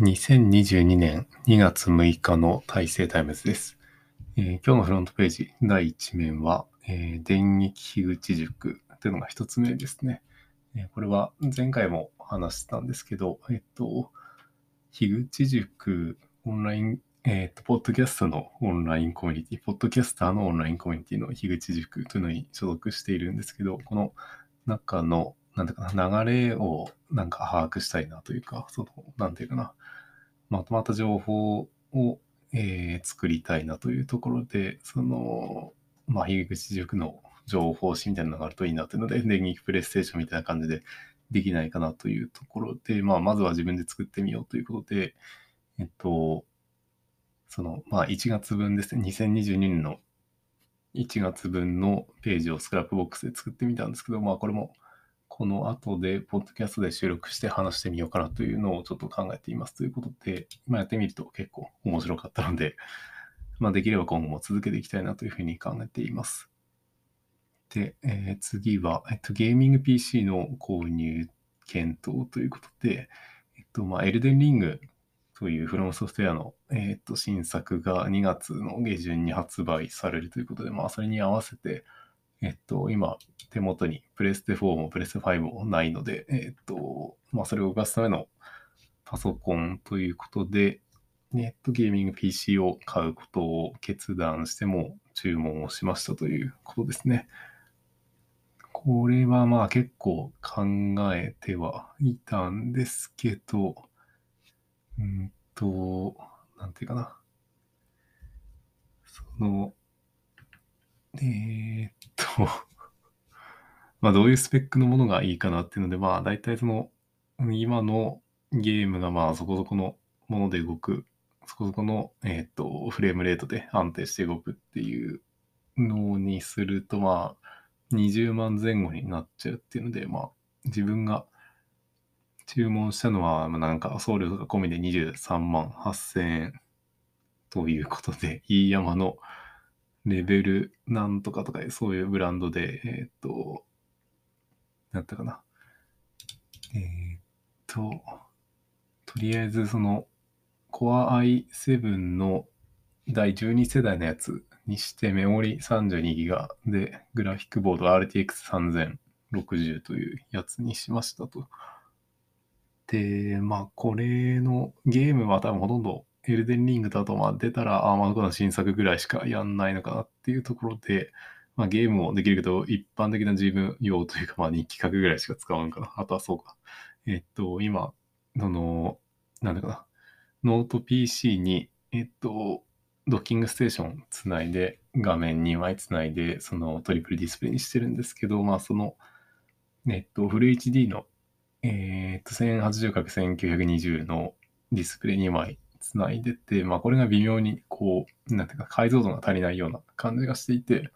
2022年2月6日の大成タイムズです。えー今日のフロントページ第1面は、えー電撃樋口塾というのが1つ目ですね。えーこれは前回も話したんですけど、えっと、樋口塾オンライン、えっと、ポッドキャストのオンラインコミュニティ、ポッドキャスターのオンラインコミュニティの樋口塾というのに所属しているんですけど、この中の、なんていうかな、流れをなんか把握したいなというか、その、なんていうかな、まとまった情報を、えー作りたいなというところで、その、まあ、樋口塾の情報誌みたいなのがあるといいなというので、電撃プレイステーションみたいな感じでできないかなというところで、まあ、まずは自分で作ってみようということで、えっと、その、まあ、1月分ですね、2022年の1月分のページをスクラップボックスで作ってみたんですけど、まあ、これも、この後で、ポッドキャストで収録して話してみようかなというのをちょっと考えていますということで、まあ、やってみると結構面白かったので、まあ、できれば今後も続けていきたいなというふうに考えています。で、えー次は、えっと、ゲーミング PC の購入検討ということで、えっと、まあ、エルデンリングというフロムソフトウェアの、えっと、新作が2月の下旬に発売されるということで、まあ、それに合わせて、えっと、今、手元にプレステ4もプレステ5もないので、えっと、まあ、それを動かすためのパソコンということで、ネットゲーミング PC を買うことを決断しても注文をしましたということですね。これはまあ結構考えてはいたんですけど、うんと、なんていうかな。その、えーっと、まあどういうスペックのものがいいかなっていうので、まあ大体その、今のゲームがまあそこそこのもので動く、そこそこの、えーっと、フレームレートで安定して動くっていうのにすると、まあ、20万前後になっちゃうっていうので、まあ、自分が注文したのは、まなんか送料とか込みで23万8000円ということで、いい山のレベルなんとかとか、そういうブランドで、えーっと、なんだったかな。えーっと、とりあえずその、Core i7 の第12世代のやつにして、メモリ 32GB で、グラフィックボード RTX3060 というやつにしましたと。で、まあ、これのゲームは多分ほとんどエルデンリングだと、まあ、出たらアーマードコアの新作ぐらいしかやんないのかなっていうところで、まあ、ゲームもできるけど、一般的な自分用というか、まあ、日記書くぐらいしか使わんかな。あとはそうか。えっと、今、その、なんだかな。ノート PC に、えっと、ドッキングステーションつないで、画面2枚つないで、そのトリプルディスプレイにしてるんですけど、まあその、えっと、フル HD の、えっと、1080×1920 のディスプレイ2枚つないでて、まあこれが微妙にこう、なんていうか解像度が足りないような感じがしていて、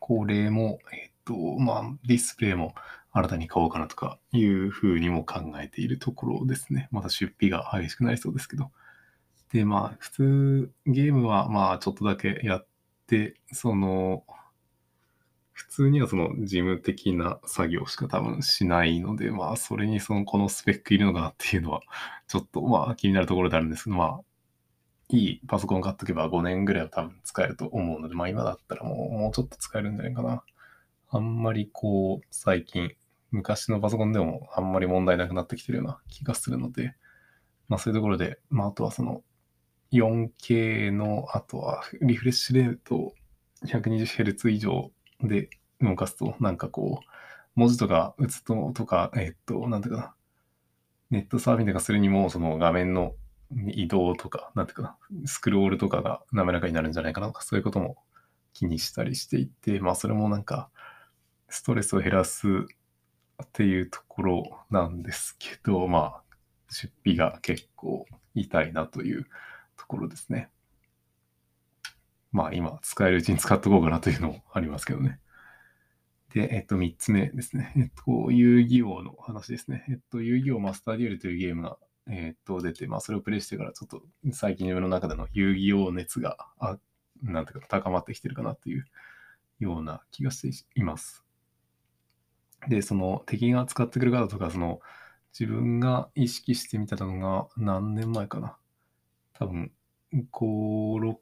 これも、えっと、まあディスプレイも新たに買おうかなとかいうふうにも考えているところですね。また出費が激しくなりそうですけど。で、まあ、普通、ゲームはまあ、ちょっとだけやって、その、普通にはその事務的な作業しか多分しないので、まあ、それにその、このスペックいるのかなっていうのは、ちょっとまあ、気になるところであるんですけど、まあ、いいパソコン買っとけば5年ぐらいは多分使えると思うので、まあ今だったらもう、もうちょっと使えるんじゃないかな。あんまりこう、最近、昔のパソコンでもあんまり問題なくなってきてるような気がするので、まあそういうところで、まああとはその 4K の、あとはリフレッシュレート 120Hz 以上で動かすと、なんかこう、文字とか打つととか、えっと、なんていうかな、ネットサーフィンとかするにも、その画面の移動とか、なんていうかな、スクロールとかが滑らかになるんじゃないかなとか、そういうことも気にしたりしていて、まあそれもなんか、ストレスを減らすっていうところなんですけど、まあ、出費が結構痛いなというところですね。まあ今使えるうちに使っとこうかなというのもありますけどね。で、えっと、3つ目ですね。えっと、遊戯王の話ですね。えっと、遊戯王マスターデュエルというゲームが、えっと、出て、まあそれをプレイしてからちょっと最近自分の中での遊戯王熱が、あなんていうか高まってきてるかなというような気がしています。で、その敵が使ってくるカードとか、その自分が意識してみたのが何年前かな。多分、5、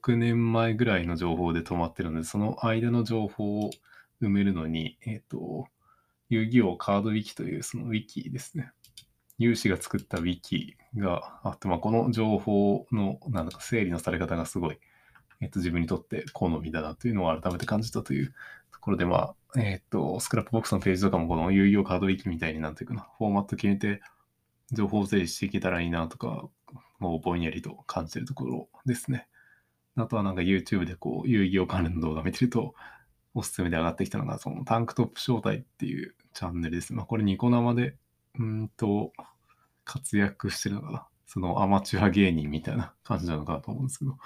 6年前ぐらいの情報で止まってるので、その間の情報を埋めるのに、えっ、と、遊戯王カードウィキというそのウィキですね。有志が作ったウィキがあって、まあ、この情報のなんだか整理のされ方がすごい、えっ、と、自分にとって好みだなというのを改めて感じたというところで、まあ、えっ、と、 Scrapbox のページとかもこの遊戯王カードウィキみたいになんていうかな、フォーマット決めて情報を整理していけたらいいなとか、もうぼんやりと感じてるところですね。あとはなんか YouTube でこう遊戯王関連の動画見てると、おすすめで上がってきたのが、そのタンクトップ小隊っていうチャンネルです。まあこれニコ生で、うんと、活躍してるのかな。そのアマチュア芸人みたいな感じなのかなと思うんですけど、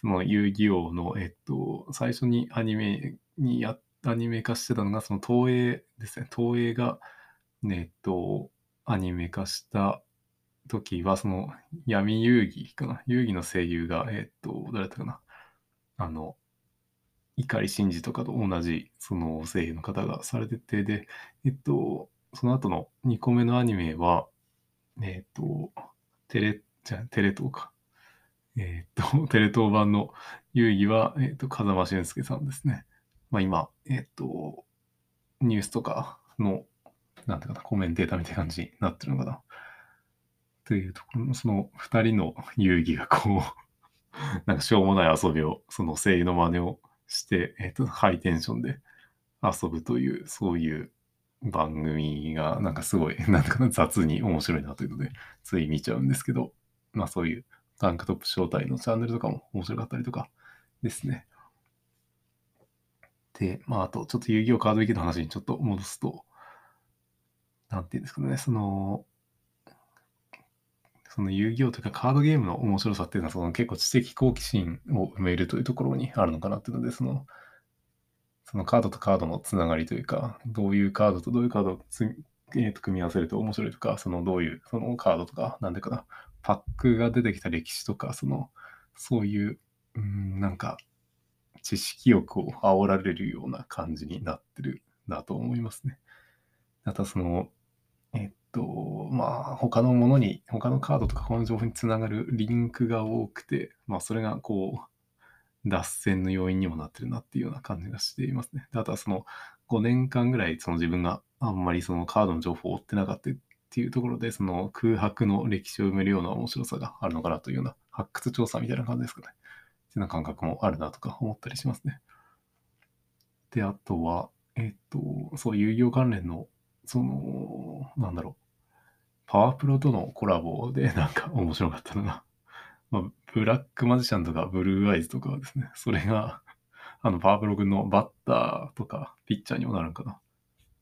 その遊戯王の、えっと、最初にアニメにや、アニメ化してたのが、その東映ですね。東映が、ね、えっと、アニメ化した時は、その闇遊戯かな？遊戯の声優が、えっと、誰だったかな？あの、碇シンジとかと同じ、その声優の方がされてて、で、えっと、その後の2個目のアニメは、えっと、テレ、じゃテレ東か。えっと、テレ東版の遊戯は、えっと、風間俊介さんですね。まあ今、えっと、ニュースとかの、なんていうかな、コメンテーターみたいな感じになってるのかな。というところの、その二人の遊戯がこう なんかしょうもない遊びを、その声優の真似をして、えっ、と、ハイテンションで遊ぶという、そういう番組が、なんかすごい、なんか雑に面白いなというので、つい見ちゃうんですけど、まあそういうタンクトップ招待のチャンネルとかも面白かったりとかですね。で、まああと、ちょっと遊戯王カードウィキの話にちょっと戻すと、なんていうんですかね、その、その遊戯王というかカードゲームの面白さっていうのはその結構知的好奇心を埋めるというところにあるのかなっていうので、その、そのカードとカードのつながりというか、どういうカードとどういうカードを、えー、と組み合わせると面白いとか、そのどういうそのカードとか、なんでかな、パックが出てきた歴史とか、その、そういう、うん、なんか、知識欲を煽られるような感じになってるなと思いますね。あとはその、と、まあ、他のものに、他のカードとか他の情報につながるリンクが多くて、まあ、それがこう、脱線の要因にもなってるなっていうような感じがしていますね。であとはその5年間ぐらいその自分があんまりそのカードの情報を追ってなかったっていうところで、その空白の歴史を埋めるような面白さがあるのかなというような発掘調査みたいな感じですかね。っていうような感覚もあるなとか思ったりしますね。で、あとは、えっと、そう、遊戯王関連の、その、なんだろう、パワープロとのコラボで なんか面白かったのが、まあ、ブラックマジシャンとかブルーアイズとかですね、それが、あの、パワープロ君のバッターとかピッチャーにもなるんかな。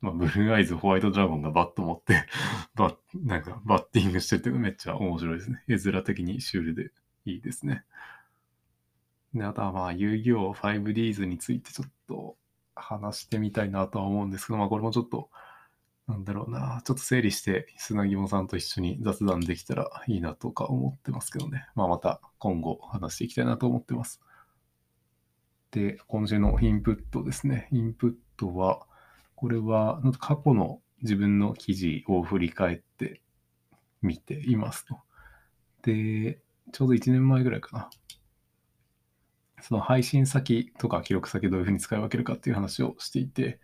まあ、ブルーアイズ、ホワイトドラゴンがバット持って バッ、なんかバッティングしてるっていうのめっちゃ面白いですね。絵面的にシュールでいいですね。で、あとはまあ、遊戯王 5Ds についてちょっと話してみたいなとは思うんですけど、まあ、これもちょっとなんだろうな、ちょっと整理して砂肝さんと一緒に雑談できたらいいなとか思ってますけどね。まあまた今後話していきたいなと思ってます。で、今週のインプットですね。インプットは、これは過去の自分の記事を振り返ってみていますと。で、ちょうど1年前ぐらいかな。その配信先とか記録先どういうふうに使い分けるかっていう話をしていて、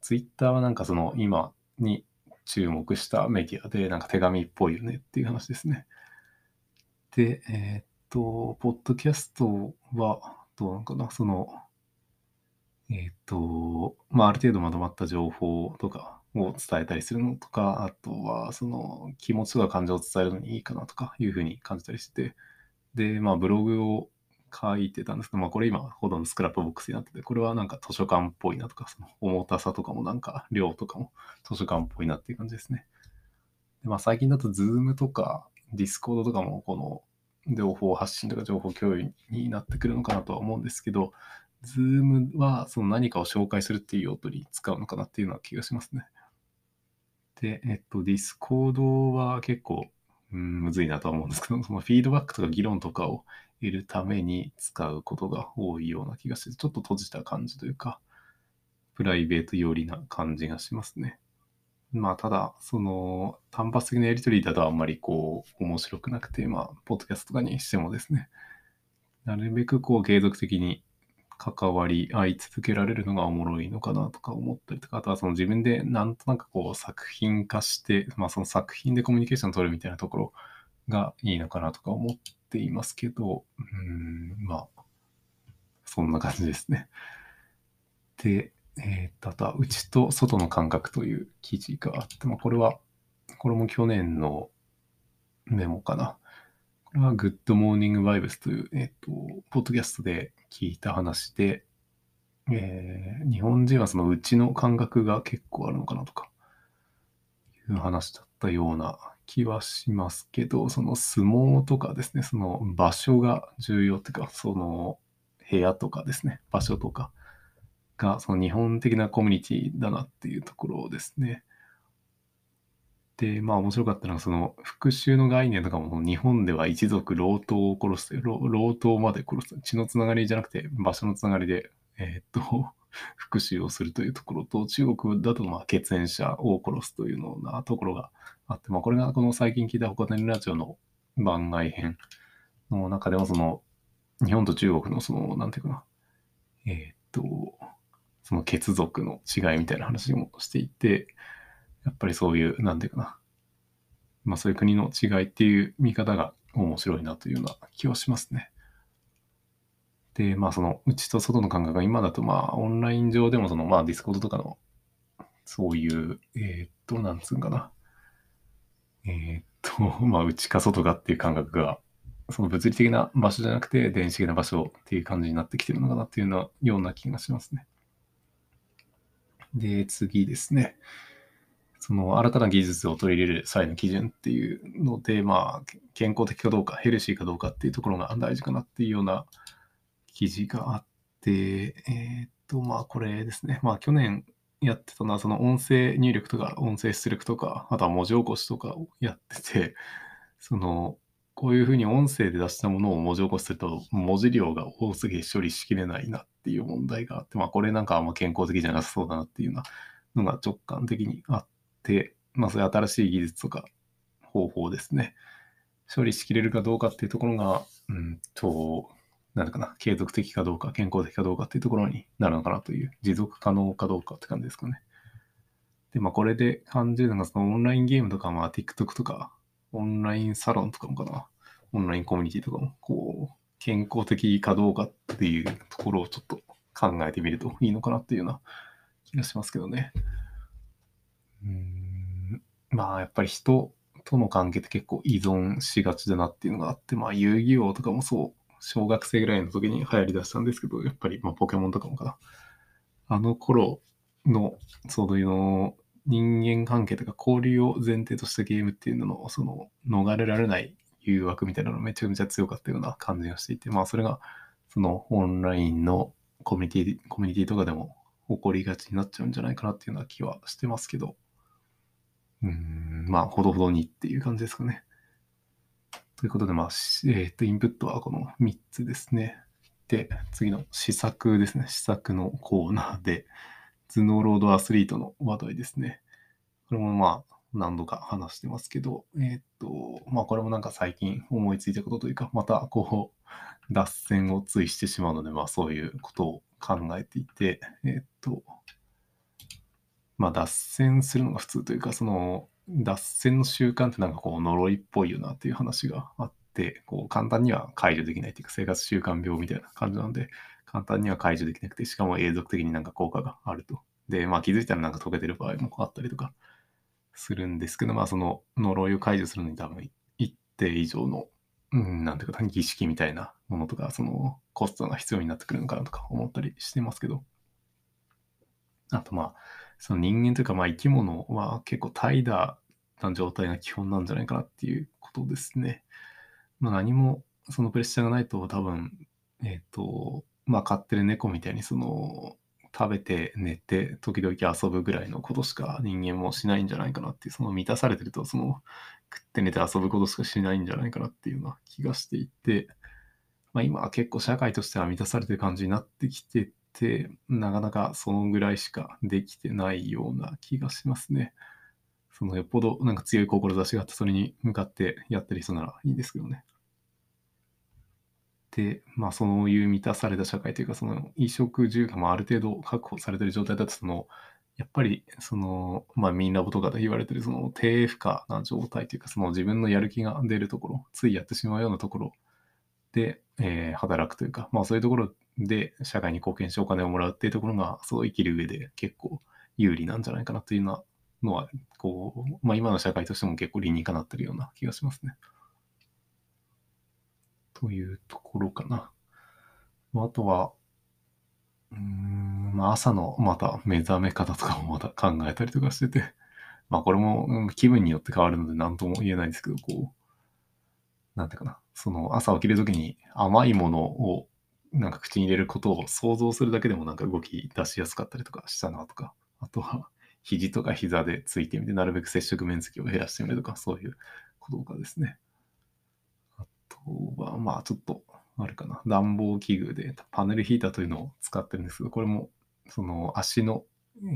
Twitter はなんかその今に注目したメディアで、なんか手紙っぽいよねっていう話ですね。で、えー、っと、ポッドキャストはどうなのかな、その、えー、っと、まあ、ある程度まとまった情報とかを伝えたりするのとか、あとは、その気持ちとか感情を伝えるのにいいかなとかいうふうに感じたりして、で、まあ、ブログを書いてたんですけど、まあこれ今ほどのスクラップボックスになってて、これはなんか図書館っぽいなとか、その重たさとかもなんか量とかも図書館っぽいなっていう感じですね。でまあ最近だと Zoom とか Discord とかもこの情報発信とか情報共有になってくるのかなとは思うんですけど、Zoom はその何かを紹介するっていう用途に使うのかなっていうような気がしますね。で、えっと、Discord は結構、うん、むずいなとは思うんですけど、そのフィードバックとか議論とかをいるために使うことが多いような気がして、ちょっと閉じた感じというか、プライベート寄りな感じがしますね。まあ、ただ、その、単発的なやりとりだとあんまりこう、面白くなくて、まあ、ポッドキャストとかにしてもですね、なるべくこう、継続的に関わり合い続けられるのがおもろいのかなとか思ったりとか、あとはその自分でなんとなくこう、作品化して、まあ、その作品でコミュニケーション取るみたいなところがいいのかなとか思っていますけど、うん、まあ、そんな感じですね。で、えー、とあとは内と外の感覚という記事があって、まあ、これは、これも去年のメモかな。これは Good Morning Vibes という、えっ、と、ポッドキャストで聞いた話で、えー日本人はその内の感覚が結構あるのかなとか、いう話だったような気はしますけど、その相撲とかですね、その場所が重要っていうか、その部屋とかですね、場所とか、がその日本的なコミュニティだなっていうところですね。で、まあ面白かったのはその復讐の概念とかも日本では一族老頭を殺すという、老老頭まで殺す。血のつながりじゃなくて場所のつながりで、えーっと、復讐をするというところと、中国だとまあ血縁者を殺すというのなところがあって、まあこれがこの最近聞いた他のラジオの番外編の中ではその日本と中国のその、なんていうかな、えーっと、その血族の違いみたいな話もしていて、やっぱりそういう、なんていうかな、まあそういう国の違いっていう見方が面白いなというような気はしますね。で、まあその内と外の感覚が今だとまあオンライン上でもそのまあ Discord とかのそういう、えーっと、なんつうんかな。えーっと、まあ内か外かっていう感覚がその物理的な場所じゃなくて電子的な場所っていう感じになってきてるのかなっていうようなような気がしますね。で、次ですね。その新たな技術を取り入れる際の基準っていうので、まあ、健康的かどうか、ヘルシーかどうかっていうところが大事かなっていうような記事があって、えーっと、まあ、これですね。まあ、去年やってたのは、その音声入力とか、音声出力とか、あとは文字起こしとかをやってて、その、こういうふうに音声で出したものを文字起こしすると、文字量が多すぎて処理しきれないなっていう問題があって、まあ、これなんかあんま健康的じゃなさそうだなっていうようなのが直感的にあって、まあ、そういう新しい技術とか方法ですね。処理しきれるかどうかっていうところが、うんと、なんだかな、継続的かどうか、健康的かどうかっていうところになるのかなという、持続可能かどうかって感じですかね。で、まあ、これで感じるのが、そのオンラインゲームとか、まあ、TikTok とか、オンラインサロンとかもかな、オンラインコミュニティとかも、こう、健康的かどうかっていうところをちょっと考えてみるといいのかなっていうような気がしますけどね。うんまあやっぱり人との関係って結構依存しがちだなっていうのがあって、まあ遊戯王とかもそう、小学生ぐらいの時に流行りだしたんですけど、やっぱりまあポケモンとかもかな。あの頃の、そういうの人間関係とか交流を前提としたゲームっていうのの、その逃れられない誘惑みたいなのめちゃめちゃ強かったような感じがしていて、まあそれがそのオンラインのコミュニティ、コミュニティとかでも起こりがちになっちゃうんじゃないかなっていうような気はしてますけど、うん、まあ、ほどほどにっていう感じですかね。ということで、まあ、えっ、と、インプットはこの3つですね。で、次の試作ですね。試作のコーナーで、頭脳ロードアスリートの話題ですね。これもまあ、何度か話してますけど、えっ、と、まあ、これもなんか最近思いついたことというか、またこう、脱線をついしてしまうので、まあ、そういうことを考えていて、えっ、と、まあ、脱線するのが普通というか、その、脱線の習慣ってなんかこう、呪いっぽいよなっていう話があって、こう、簡単には解除できないっていうか、生活習慣病みたいな感じなんで、簡単には解除できなくて、しかも永続的になんか効果があると。で、まあ気づいたらなんか解けてる場合もあったりとかするんですけど、まあその呪いを解除するのに多分一定以上の、うん、なんていうか、儀式みたいなものとか、そのコストが必要になってくるのかなとか思ったりしてますけど、あとまあ、その人間というかまあ生き物は結構怠惰な状態が基本なんじゃないかなっていうことですね。まあ何もそのプレッシャーがないと多分、えっ、と、まあ飼ってる猫みたいにその食べて寝て時々遊ぶぐらいのことしか人間もしないんじゃないかなっていう、その満たされてるとその食って寝て遊ぶことしかしないんじゃないかなっていうような気がしていて、まあ今は結構社会としては満たされてる感じになってきてて、なかなかそのぐらいしかできてないような気がしますね。そのよっぽどなんか強い志があってそれに向かってやってる人ならいいんですけどね。で、まあそういう満たされた社会というか、その衣食住がまあある程度確保されてる状態だと、その、やっぱりその、まあみんなとかで言われてるその低負荷な状態というか、その自分のやる気が出るところ、ついやってしまうようなところで、えー、働くというか、まあそういうところで社会に貢献してお金をもらうっていうところが、そう生きる上で結構有利なんじゃないかなというのは、こう、まあ今の社会としても結構理にかなってるような気がしますね。というところかな。まあ、あとは、うーん、まあ朝のまた目覚め方とかもまた考えたりとかしてて、まあこれも気分によって変わるので何とも言えないですけど、こう、なんていうかな、その朝起きるときに甘いものをなんか口に入れることを想像するだけでもなんか動き出しやすかったりとかしたなとか、あとは肘とか膝でついてみて、なるべく接触面積を減らしてみるとか、そういうこととかですね。あとは、まあちょっと、あれかな、暖房器具でパネルヒーターというのを使ってるんですけど、これも、その足の、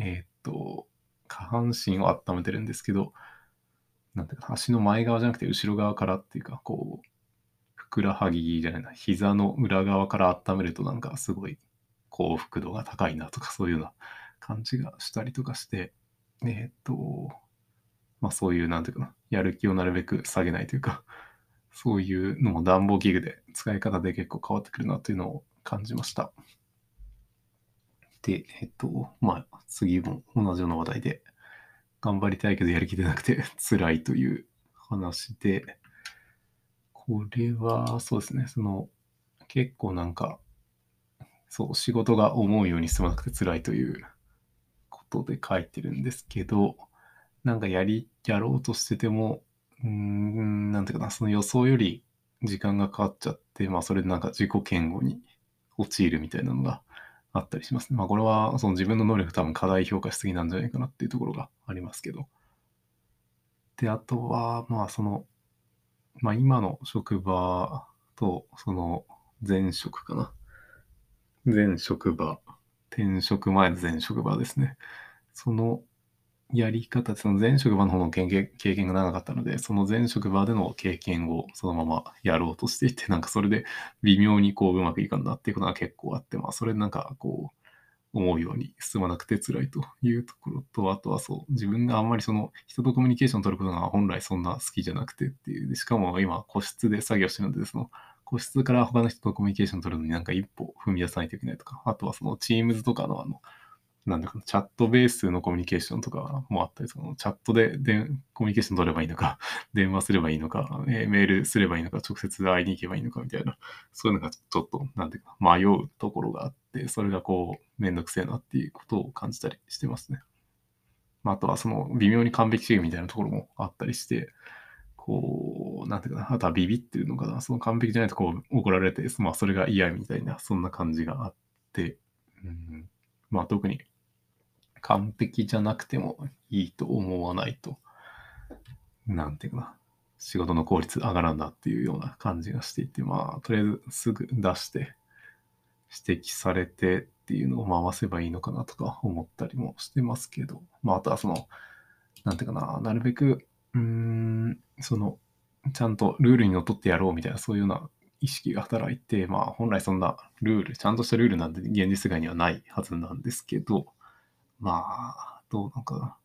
えー、っと、下半身を温めてるんですけど、なんていうか、足の前側じゃなくて後ろ側からっていうか、こう、くらはぎじゃないな、膝の裏側から温めるとなんかすごい幸福度が高いなとか、そういうような感じがしたりとかして、えー、っと、まあそういう、なんていうかな、やる気をなるべく下げないというか、そういうのも暖房器具で使い方で結構変わってくるなというのを感じました。で、えっと、まあ次も同じような話題で、頑張りたいけどやる気出なくて辛いという話で、これはそうですね、その結構なんか、そう、仕事が思うように進まなくて辛いということで書いてるんですけど、なんかやり、やろうとしてても、うーん、なんていうかな、その予想より時間がかかっちゃって、まあそれでなんか自己嫌悪に陥るみたいなのがあったりしますね。まあこれはその自分の能力多分過大評価しすぎなんじゃないかなっていうところがありますけど。で、あとは、まあその、まあ今の職場とその前職かな。前職場転職前の前職場ですね。そのやり方、その前職場の方の経験が長かったので、その前職場での経験をそのままやろうとしていて、なんかそれで微妙にこううまくいかんなっていうことが結構あって、まあそれなんかこう、思うように進まなくて辛いというところと、あとはそう、自分があんまりその人とコミュニケーションを取ることが本来そんな好きじゃなくてっていう、しかも今個室で作業してるので、その個室から他の人とコミュニケーションを取るのになんか一歩踏み出さないといけないとか、あとはその Teams とかのあの、なんだかチャットベースのコミュニケーションとかもあったり、その。チャットででコミュニケーション取ればいいのか、電話すればいいのか、えー、メールすればいいのか、直接会いに行けばいいのかみたいな、そういうのがちょっと、なんていうか、迷うところがあって、それがこう、めんどくせえなっていうことを感じたりしてますね。まあ、あとはその微妙に完璧主義みたいなところもあったりして、こう、なんていうかな、あとはビビってるのかな、その完璧じゃないとこう怒られて、まあそれが嫌みたいな、そんな感じがあって、うん、まあ特に完璧じゃなくてもいいと思わないと、なんていうかな、仕事の効率上がらんだっていうような感じがしていて、まあとりあえずすぐ出して指摘されてっていうのを回せばいいのかなとか思ったりもしてますけど、まああとはその、なんていうかな、なるべくうーん、その、ちゃんとルールにのっとってやろうみたいな、そういうような意識が働いて、まあ本来そんなルール、ちゃんとしたルールなんて現実世界にはないはずなんですけど、まあ、どうなんかな。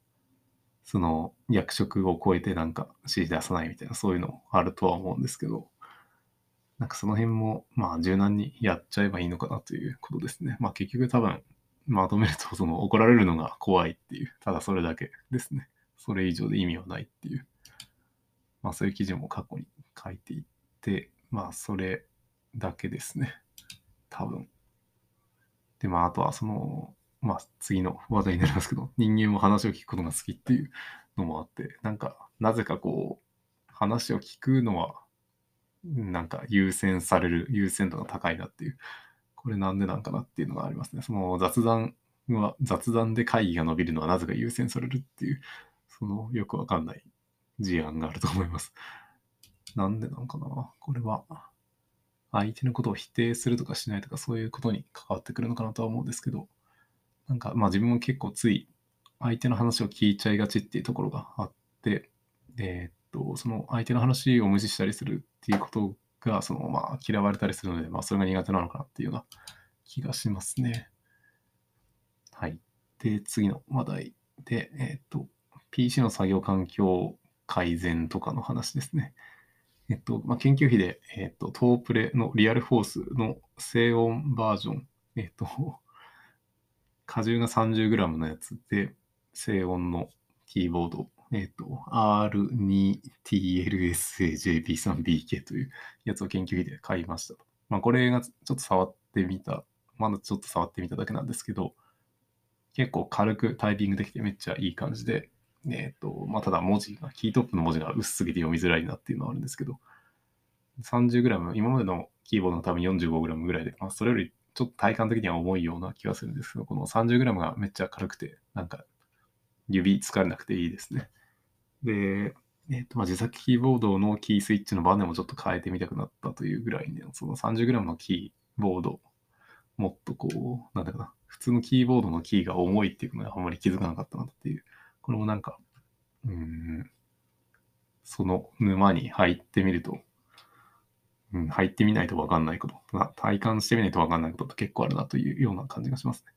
その役職を超えてなんか指示出さないみたいな、そういうのあるとは思うんですけど、なんかその辺も、まあ柔軟にやっちゃえばいいのかなということですね。まあ結局多分、まとめると、その怒られるのが怖いっていう、ただそれだけですね。それ以上で意味はないっていう、まあそういう記事も過去に書いていって、まあそれだけですね。多分。で、まああとはその、まあ次の話題になりますけど、人間も話を聞くことが好きっていうのもあって、なんか、なぜかこう、話を聞くのは、なんか優先される、優先度が高いなっていう、これなんでなんかなっていうのがありますね。その雑談は、雑談で会議が伸びるのはなぜか優先されるっていう、そのよくわかんない事案があると思います。なんでなのかなこれは、相手のことを否定するとかしないとかそういうことに関わってくるのかなとは思うんですけど、なんかまあ自分も結構つい相手の話を聞いちゃいがちっていうところがあって、えーっと、その相手の話を無視したりするっていうことが、そのまあ嫌われたりするので、まあそれが苦手なのかなっていうような気がしますね。はい。で、次の話題で、えーっと、PC の作業環境改善とかの話ですね。えっと、まあ、研究費で、えっと、トープレのリアルフォースの静音バージョン、えっと、荷重が 30g のやつで、静音のキーボード、えっと、R2TLSAJP3BK というやつを研究費で買いました。まあ、これがちょっと触ってみた、まだちょっと触ってみただけなんですけど、結構軽くタイピングできてめっちゃいい感じで、えっ、と、まあ、ただ文字が、キートップの文字が薄すぎて読みづらいなっていうのはあるんですけど、30g、今までのキーボードの多分 45g ぐらいで、まあ、それよりちょっと体感的には重いような気がするんですけど、この 30g がめっちゃ軽くて、なんか指疲れなくていいですね。で、えっ、と、まあ、自作キーボードのキースイッチのバネもちょっと変えてみたくなったというぐらいね、その 30g のキーボード、もっとこう、なんだかな、普通のキーボードのキーが重いっていうのがあんまり気づかなかったなっていうこれもなんか、うん、その沼に入ってみると、うん、入ってみないとわかんないこと、体感してみないとわかんないことって結構あるなというような感じがしますね。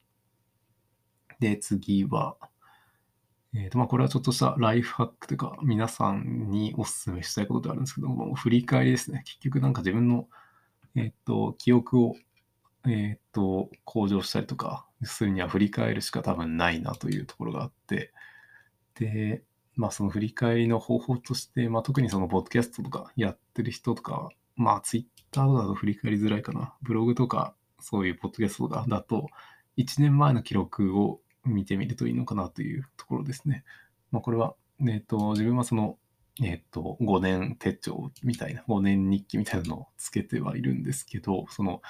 で、次は、えっ、ー、と、まあ、これはちょっとしたライフハックというか、皆さんにお勧めしたいことであるんですけども、振り返りですね。結局なんか自分の、えっ、ー、と、記憶を、えっ、ー、と、向上したりとかするには振り返るしか多分ないなというところがあって、で、まあその振り返りの方法として、まあ特にそのポッドキャストとかやってる人とか、まあツイッターだと振り返りづらいかな。ブログとかそういうポッドキャストとかだと、1年前の記録を見てみるといいのかなというところですね。まあこれは、えっ、と、自分はその、えっ、と、5年手帳みたいな、5年日記みたいなのをつけてはいるんですけど、その、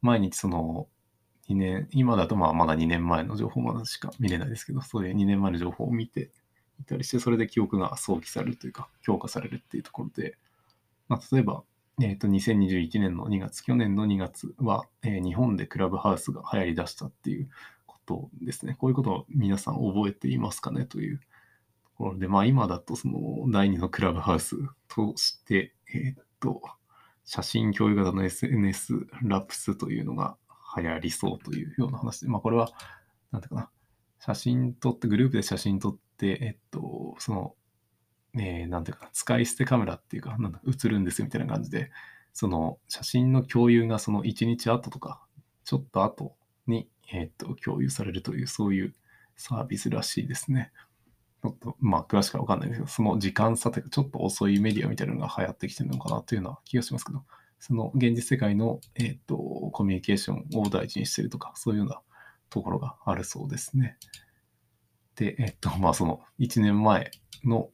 毎日その、2年、今だとまあまだ2年前の情報まだしか見れないですけど、そういう2年前の情報を見ていたりして、それで記憶が想起されるというか、強化されるっていうところで、まあ、例えば、えっ、ー、と、2021年の2月、去年の2月は、えー、日本でクラブハウスが流行り出したっていうことですね。こういうことを皆さん覚えていますかねというところで、まあ今だとその第2のクラブハウスとして、えっ、ー、と、写真共有型の SNS ラプスというのが流行りそうというような話で、まあこれは、なんていうかな、写真撮って、グループで写真撮って、えっと、その、えー、ていうかな、使い捨てカメラっていうか、なんだ、映るんですよみたいな感じで、その写真の共有がその1日後とか、ちょっと後に、えっと、共有されるという、そういうサービスらしいですね。ちょっと、まあ、詳しくはわかんないですけど、その時間差というか、ちょっと遅いメディアみたいなのが流行ってきてるのかなというような気がしますけど、その現実世界の、えっ、と、コミュニケーションを大事にしてるとか、そういうようなところがあるそうですね。で、えっ、と、まあ、その1年前の、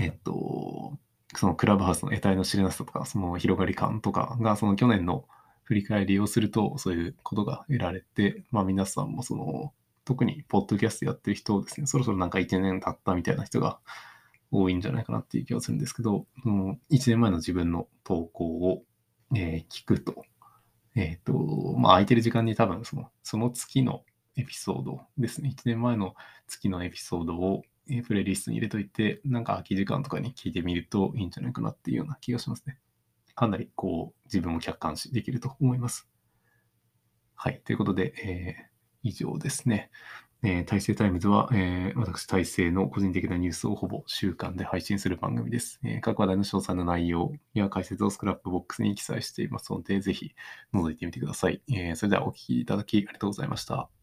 えっ、と、そのクラブハウスの得体の知れなさとか、その広がり感とかが、その去年の振り返りをすると、そういうことが得られて、まあ皆さんもその、特にポッドキャストやってる人ですね、そろそろなんか1年経ったみたいな人が多いんじゃないかなっていう気がするんですけど、その1年前の自分の投稿を、えー、聞くと、えっ、ー、と、まあ、空いてる時間に多分その、その月のエピソードですね、1年前の月のエピソードを、プレイリストに入れといて、なんか空き時間とかに聞いてみるといいんじゃないかなっていうような気がしますね。かなりこう、自分を客観視できると思います。はい。ということで、えー、以上ですね。えー、大成タイムズは、えー、私、大成の個人的なニュースをほぼ週間で配信する番組です。えー、各話題の詳細な内容や解説を Scrapbox に記載していますので、ぜひ覗いてみてください。えー、それではお聴きいただきありがとうございました。